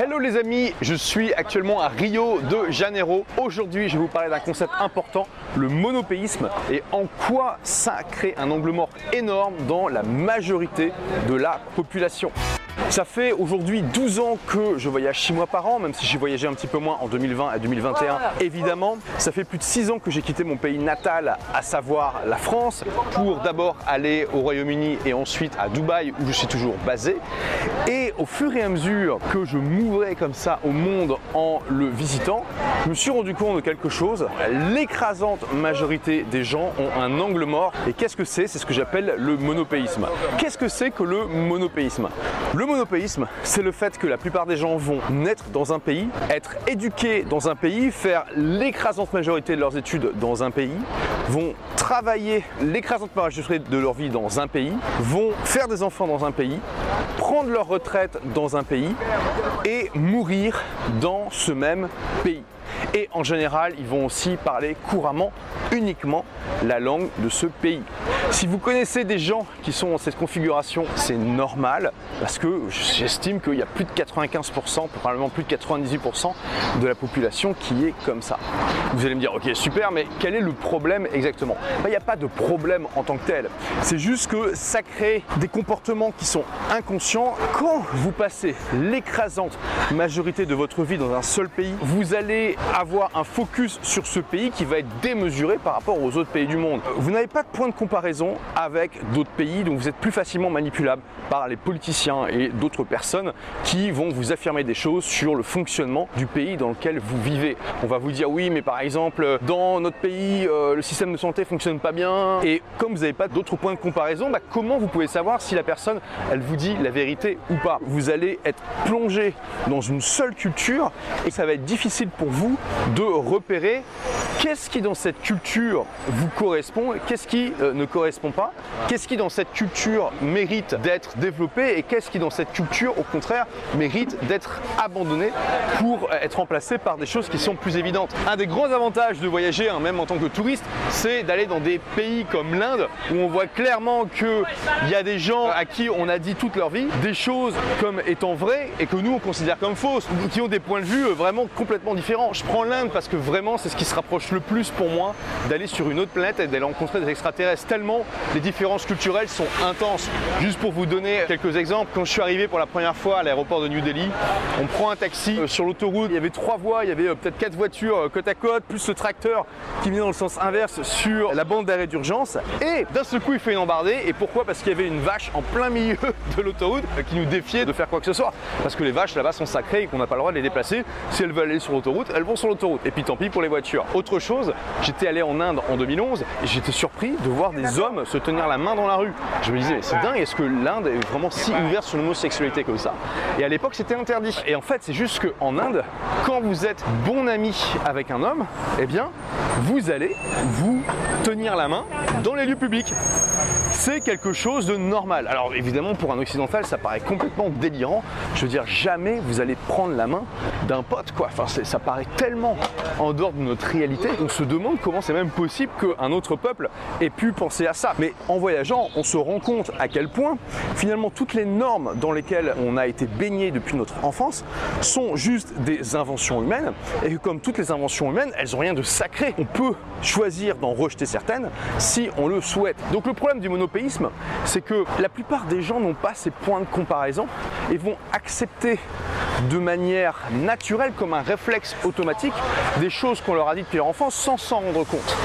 Hello les amis, je suis actuellement à Rio de Janeiro. Aujourd'hui, je vais vous parler d'un concept important, le monopéisme, et en quoi ça crée un angle mort énorme dans la majorité de la population. Ça fait aujourd'hui 12 ans que je voyage 6 mois par an, même si j'ai voyagé un petit peu moins en 2020 et 2021 évidemment. Ça fait plus de 6 ans que j'ai quitté mon pays natal, à savoir la France, pour d'abord aller au Royaume-Uni et ensuite à Dubaï où je suis toujours basé. Et au fur et à mesure que je m'ouvrais comme ça au monde en le visitant, je me suis rendu compte de quelque chose. L'écrasante majorité des gens ont un angle mort. Et qu'est-ce que c'est? C'est ce que j'appelle le monopéisme. Qu'est-ce que c'est que le monopéisme? Le monopéisme, c'est le fait que la plupart des gens vont naître dans un pays, être éduqués dans un pays, faire l'écrasante majorité de leurs études dans un pays, vont travailler l'écrasante majorité de leur vie dans un pays, vont faire des enfants dans un pays, prendre leur retraite dans un pays et mourir dans ce même pays. Et en général, ils vont aussi parler couramment, uniquement, la langue de ce pays. Si vous connaissez des gens qui sont dans cette configuration, c'est normal parce que j'estime qu'il y a plus de 95%, probablement plus de 98% de la population qui est comme ça. Vous allez me dire, ok, super, mais quel est le problème exactement? Il n'y a pas de problème en tant que tel. C'est juste que ça crée des comportements qui sont inconscients. Quand vous passez l'écrasante majorité de votre vie dans un seul pays, vous allez avoir un focus sur ce pays qui va être démesuré par rapport aux autres pays du monde. Vous n'avez pas de point de comparaison avec d'autres pays, donc vous êtes plus facilement manipulable par les politiciens et d'autres personnes qui vont vous affirmer des choses sur le fonctionnement du pays dans lequel vous vivez. On va vous dire oui, mais par exemple, dans notre pays, euh, le système de santé fonctionne pas bien. Et comme vous n'avez pas d'autres points de comparaison, bah, comment vous pouvez savoir si la personne, elle vous dit la vérité ou pas? Vous allez être plongé dans une seule culture et ça va être difficile pour vous de repérer qu'est-ce qui dans cette culture vous correspond, qu'est-ce qui euh, ne correspond pas, qu'est-ce qui dans cette culture mérite d'être développé et qu'est-ce qui dans cette culture au contraire mérite d'être abandonné pour être remplacé par des choses qui sont plus évidentes? Un des grands avantages de voyager, hein, même en tant que touriste, c'est d'aller dans des pays comme l'Inde où on voit clairement qu'il y a des gens à qui on a dit toute leur vie des choses comme étant vraies et que nous on considère comme fausses, qui ont des points de vue euh, vraiment complètement différents. Je prends l'Inde parce que vraiment c'est ce qui se rapproche le plus pour moi d'aller sur une autre planète et d'aller rencontrer des extraterrestres. Tellement les différences culturelles sont intenses. Juste pour vous donner quelques exemples, quand je suis arrivé pour la première fois à l'aéroport de New Delhi, on prend un taxi euh, sur l'autoroute, il y avait trois voies, il y avait euh, peut-être quatre voitures euh, côte à côte, plus ce tracteur qui venait dans le sens inverse sur la bande d'arrêt d'urgence. Et d'un seul coup, il fait une embardée. Et pourquoi? Parce qu'il y avait une vache en plein milieu de l'autoroute qui nous défiait de faire quoi que ce soit. Parce que les vaches là-bas sont sacrées et qu'on n'a pas le droit de les déplacer. Si elles veulent aller sur l'autoroute, elles vont sur l'autoroute. Et puis tant pis pour les voitures. Autre chose, j'étais allé en Inde en 2011 et j'étais surpris de voir des hommes se tenir la main dans la rue. Je me disais, mais c'est dingue, est-ce que l'Inde est vraiment si ouverte sur l'homosexualité comme ça Et à l'époque, c'était interdit. Et en fait, c'est juste qu'en Inde, quand vous êtes bon ami avec un homme, eh bien, vous allez vous tenir la main dans les lieux publics. C'est quelque chose de normal. Alors évidemment, pour un occidental, ça paraît complètement délirant. Je veux dire, jamais vous allez prendre la main d'un pote, quoi. Enfin, ça paraît tellement en dehors de notre réalité. On se demande comment c'est même possible qu'un autre peuple ait pu penser à ça. Mais en voyageant, on se rend compte à quel point, finalement, toutes les normes dans lesquelles on a été baigné depuis notre enfance sont juste des inventions humaines. Et comme toutes les inventions humaines, elles n'ont rien de sacré. On peut choisir d'en rejeter certaines si on le souhaite. Donc le problème du c'est que la plupart des gens n'ont pas ces points de comparaison et vont accepter de manière naturelle, comme un réflexe automatique, des choses qu'on leur a dit depuis leur enfance sans s'en rendre compte.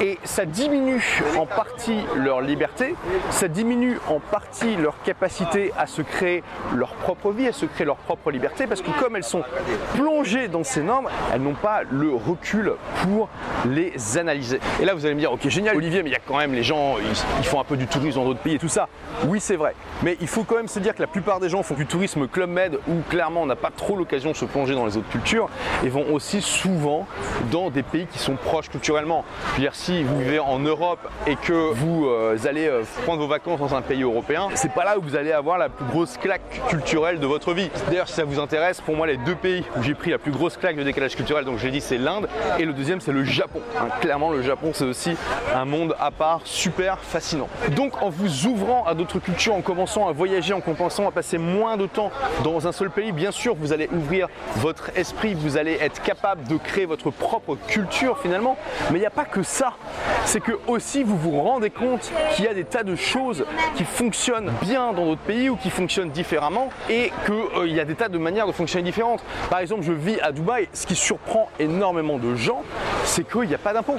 Et ça diminue en partie leur liberté, ça diminue en partie leur capacité à se créer leur propre vie, à se créer leur propre liberté, parce que comme elles sont plongées dans ces normes, elles n'ont pas le recul pour les analyser. Et là, vous allez me dire, ok, génial, Olivier, mais il y a quand même les gens, ils, font un peu du tourisme dans d'autres pays et tout ça. Oui, c'est vrai. Mais il faut quand même se dire que la plupart des gens font du tourisme Club Med où clairement on n'a pas trop l'occasion de se plonger dans les autres cultures et vont aussi souvent dans des pays qui sont proches culturellement. Je veux dire, si vous vivez en Europe et que vous euh, allez euh, prendre vos vacances dans un pays européen, c'est pas là où vous allez avoir la plus grosse claque culturelle de votre vie. D'ailleurs, si ça vous intéresse, pour moi, les deux pays où j'ai pris la plus grosse claque de décalage culturel, donc j'ai dit c'est l'Inde et le deuxième c'est le Japon. Hein, clairement, le Japon c'est aussi un monde à part super fascinant. Donc, en vous ouvrant à d'autres cultures, en commençant à voyager, en commençant à passer moins de temps dans un seul pays, bien sûr vous allez ouvrir votre esprit, vous allez être capable de créer votre propre culture finalement. Mais il n'y a pas que ça. C'est que aussi vous vous rendez compte qu'il y a des tas de choses qui fonctionnent bien dans d'autres pays ou qui fonctionnent différemment et qu'il euh, y a des tas de manières de fonctionner différentes. Par exemple, je vis à Dubaï, ce qui surprend énormément de gens, c'est qu'il n'y a pas d'impôt.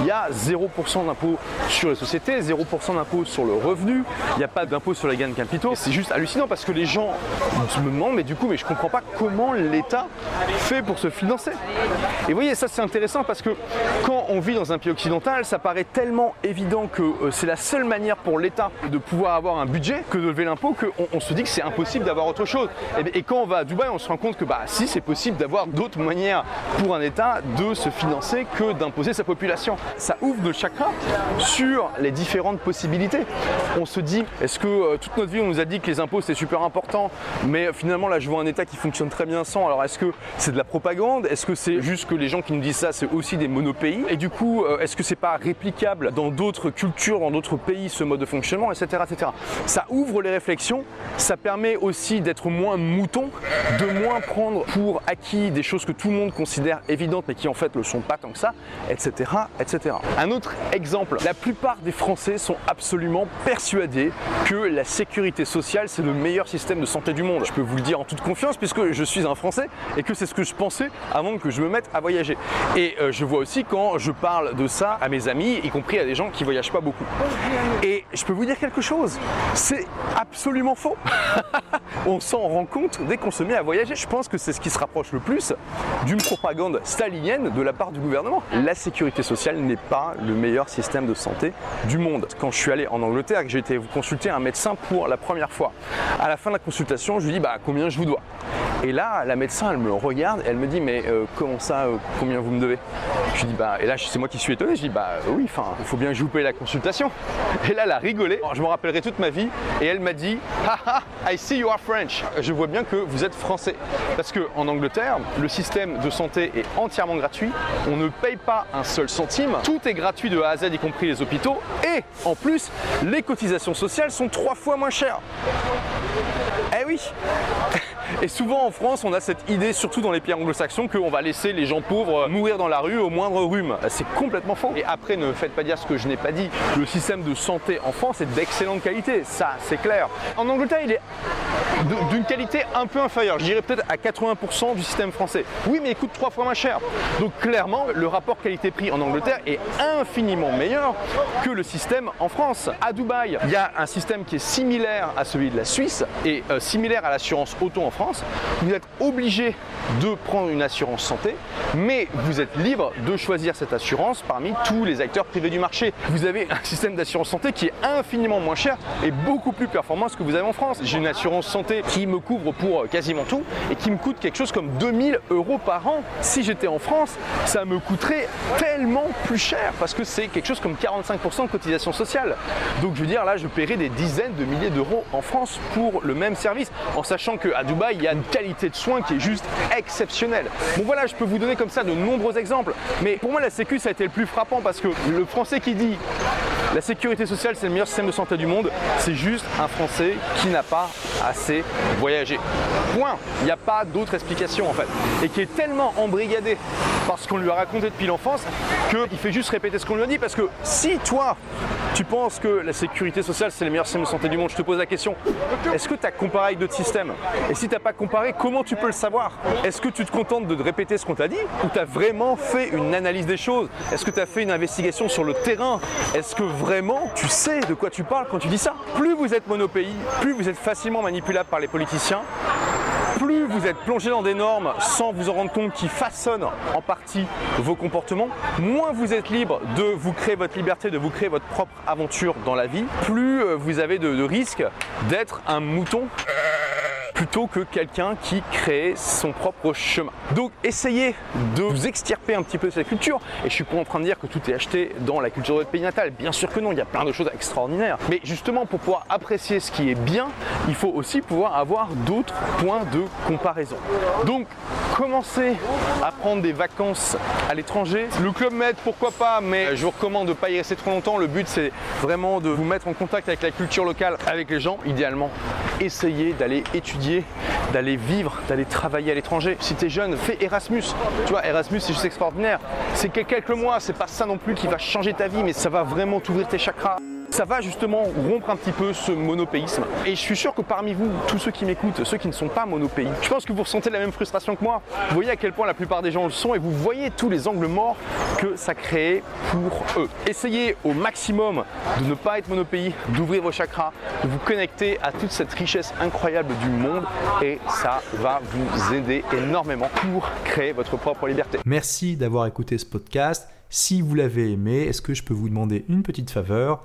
Il y a 0% d'impôt sur les sociétés, 0% d'impôt sur le revenu, il n'y a pas d'impôt sur les gains de capitaux. C'est juste hallucinant parce que les gens me demandent, mais du coup, mais je comprends pas comment l'État fait pour se financer. Et vous voyez, ça c'est intéressant parce que quand on vit dans un pays occidental, ça paraît tellement évident que euh, c'est la seule manière pour l'État de pouvoir avoir un budget que de lever l'impôt qu'on on se dit que c'est impossible d'avoir autre chose. Et, et, quand on va à Dubaï, on se rend compte que bah si c'est possible d'avoir d'autres manières pour un État de se financer que d'imposer sa population. Ça ouvre nos chakras sur les différentes possibilités. On se dit, est-ce que euh, toute notre vie on nous a dit que les impôts c'est super important, mais finalement là je vois un État qui fonctionne très bien sans. Alors est-ce que c'est de la propagande? Est-ce que c'est juste que les gens qui nous disent ça c'est aussi des monopays Et du coup, euh, est-ce que c'est pas réplicable dans d'autres cultures, dans d'autres pays ce mode de fonctionnement, etc., etc. Ça ouvre les réflexions, ça permet aussi d'être moins mouton, de moins prendre pour acquis des choses que tout le monde considère évidentes mais qui en fait le sont pas tant que ça, etc., etc. Un autre exemple, la plupart des Français sont absolument persuadés que la sécurité sociale c'est le meilleur système de santé du monde. Je peux vous le dire en toute confiance puisque je suis un Français et que c'est ce que je pensais avant que je me mette à voyager. Et euh, je vois aussi quand je parle de ça à mes amis, y compris à des gens qui voyagent pas beaucoup. Et je peux vous dire quelque chose, c'est absolument faux. on s'en rend compte dès qu'on se met à voyager. Je pense que c'est ce qui se rapproche le plus d'une propagande stalinienne de la part du gouvernement. La sécurité sociale n'est pas le meilleur système de santé du monde. Quand je suis allé en Angleterre, que j'ai été consulter un médecin pour la première fois, à la fin de la consultation, je lui dis bah, combien je vous dois? Et là, la médecin, elle me regarde elle me dit mais euh, comment ça, euh, combien vous me devez? Je lui dis bah et là c'est moi qui suis étonné. Je dis bah euh, oui, enfin il faut bien que je vous paye la consultation. Et là, elle a rigolé. Je me rappellerai toute ma vie et elle m'a dit haha I see you are French. Je vois bien que vous êtes français parce que en Angleterre, le système de santé est entièrement gratuit. On ne paye pas un seul centime. Tout est gratuit de A à Z, y compris les hôpitaux. Et en plus, les cotisations sociales sont trois fois moins chères. Eh oui Et souvent en France, on a cette idée, surtout dans les pays anglo-saxons, qu'on va laisser les gens pauvres mourir dans la rue au moindre rhume. C'est complètement faux. Et après, ne faites pas dire ce que je n'ai pas dit. Le système de santé en France est d'excellente qualité, ça c'est clair. En Angleterre, il est d'une qualité un peu inférieure. Je dirais peut-être à 80% du système français. Oui, mais il coûte trois fois moins cher. Donc clairement, le rapport qualité-prix en Angleterre est infiniment meilleur que le système en France. À Dubaï, il y a un système qui est similaire à celui de la Suisse et euh, similaire à l'assurance auto en France. Vous êtes obligé de prendre une assurance santé, mais vous êtes libre de choisir cette assurance parmi tous les acteurs privés du marché. Vous avez un système d'assurance santé qui est infiniment moins cher et beaucoup plus performant que ce que vous avez en France. J'ai une assurance santé qui me couvre pour quasiment tout et qui me coûte quelque chose comme 2000 euros par an. Si j'étais en France, ça me coûterait tellement plus cher parce que c'est quelque chose comme 45% de cotisation sociale. Donc je veux dire là, je paierais des dizaines de milliers d'euros en France pour le même service, en sachant qu'à Dubaï, il y a une qualité de soins qui est juste exceptionnelle. Bon voilà, je peux vous donner comme ça de nombreux exemples, mais pour moi la Sécu ça a été le plus frappant parce que le Français qui dit la sécurité sociale c'est le meilleur système de santé du monde, c'est juste un Français qui n'a pas assez voyagé. Point. Il n'y a pas d'autre explication en fait. Et qui est tellement embrigadé par ce qu'on lui a raconté depuis l'enfance qu'il fait juste répéter ce qu'on lui a dit parce que si toi tu penses que la sécurité sociale c'est le meilleur système de santé du monde, je te pose la question, est-ce que tu as comparé avec d'autres systèmes? Et si tu n'as pas comparé, comment tu peux le savoir? Est-ce que tu te contentes de répéter ce qu'on t'a dit? Ou tu as vraiment fait une analyse des choses? Est-ce que tu as fait une investigation sur le terrain? Est-ce que vraiment tu sais de quoi tu parles quand tu dis ça? Plus vous êtes monopays, plus vous êtes facilement manipulable par les politiciens, plus vous êtes plongé dans des normes sans vous en rendre compte qui façonnent en partie vos comportements, moins vous êtes libre de vous créer votre liberté, de vous créer votre propre aventure dans la vie, plus euh, vous avez de, de risques d'être un mouton plutôt que quelqu'un qui crée son propre chemin. Donc essayez de vous extirper un petit peu de cette culture, et je suis pas en train de dire que tout est acheté dans la culture de votre pays natal, bien sûr que non, il y a plein de choses extraordinaires. Mais justement pour pouvoir apprécier ce qui est bien, il faut aussi pouvoir avoir d'autres points de comparaison. Donc commencez à prendre des vacances à l'étranger, le Club Med, pourquoi pas, mais je vous recommande de ne pas y rester trop longtemps. Le but, c'est vraiment de vous mettre en contact avec la culture locale, avec les gens. Idéalement, essayez d'aller étudier, d'aller vivre, d'aller travailler à l'étranger. Si tu jeune, fais Erasmus. Tu vois, Erasmus, c'est juste extraordinaire. C'est quelques mois, c'est pas ça non plus qui va changer ta vie, mais ça va vraiment t'ouvrir tes chakras ça va justement rompre un petit peu ce monopéisme. Et je suis sûr que parmi vous, tous ceux qui m'écoutent, ceux qui ne sont pas monopéis, je pense que vous ressentez la même frustration que moi. Vous voyez à quel point la plupart des gens le sont et vous voyez tous les angles morts que ça crée pour eux. Essayez au maximum de ne pas être monopéi, d'ouvrir vos chakras, de vous connecter à toute cette richesse incroyable du monde et ça va vous aider énormément pour créer votre propre liberté. Merci d'avoir écouté ce podcast. Si vous l'avez aimé, est-ce que je peux vous demander une petite faveur?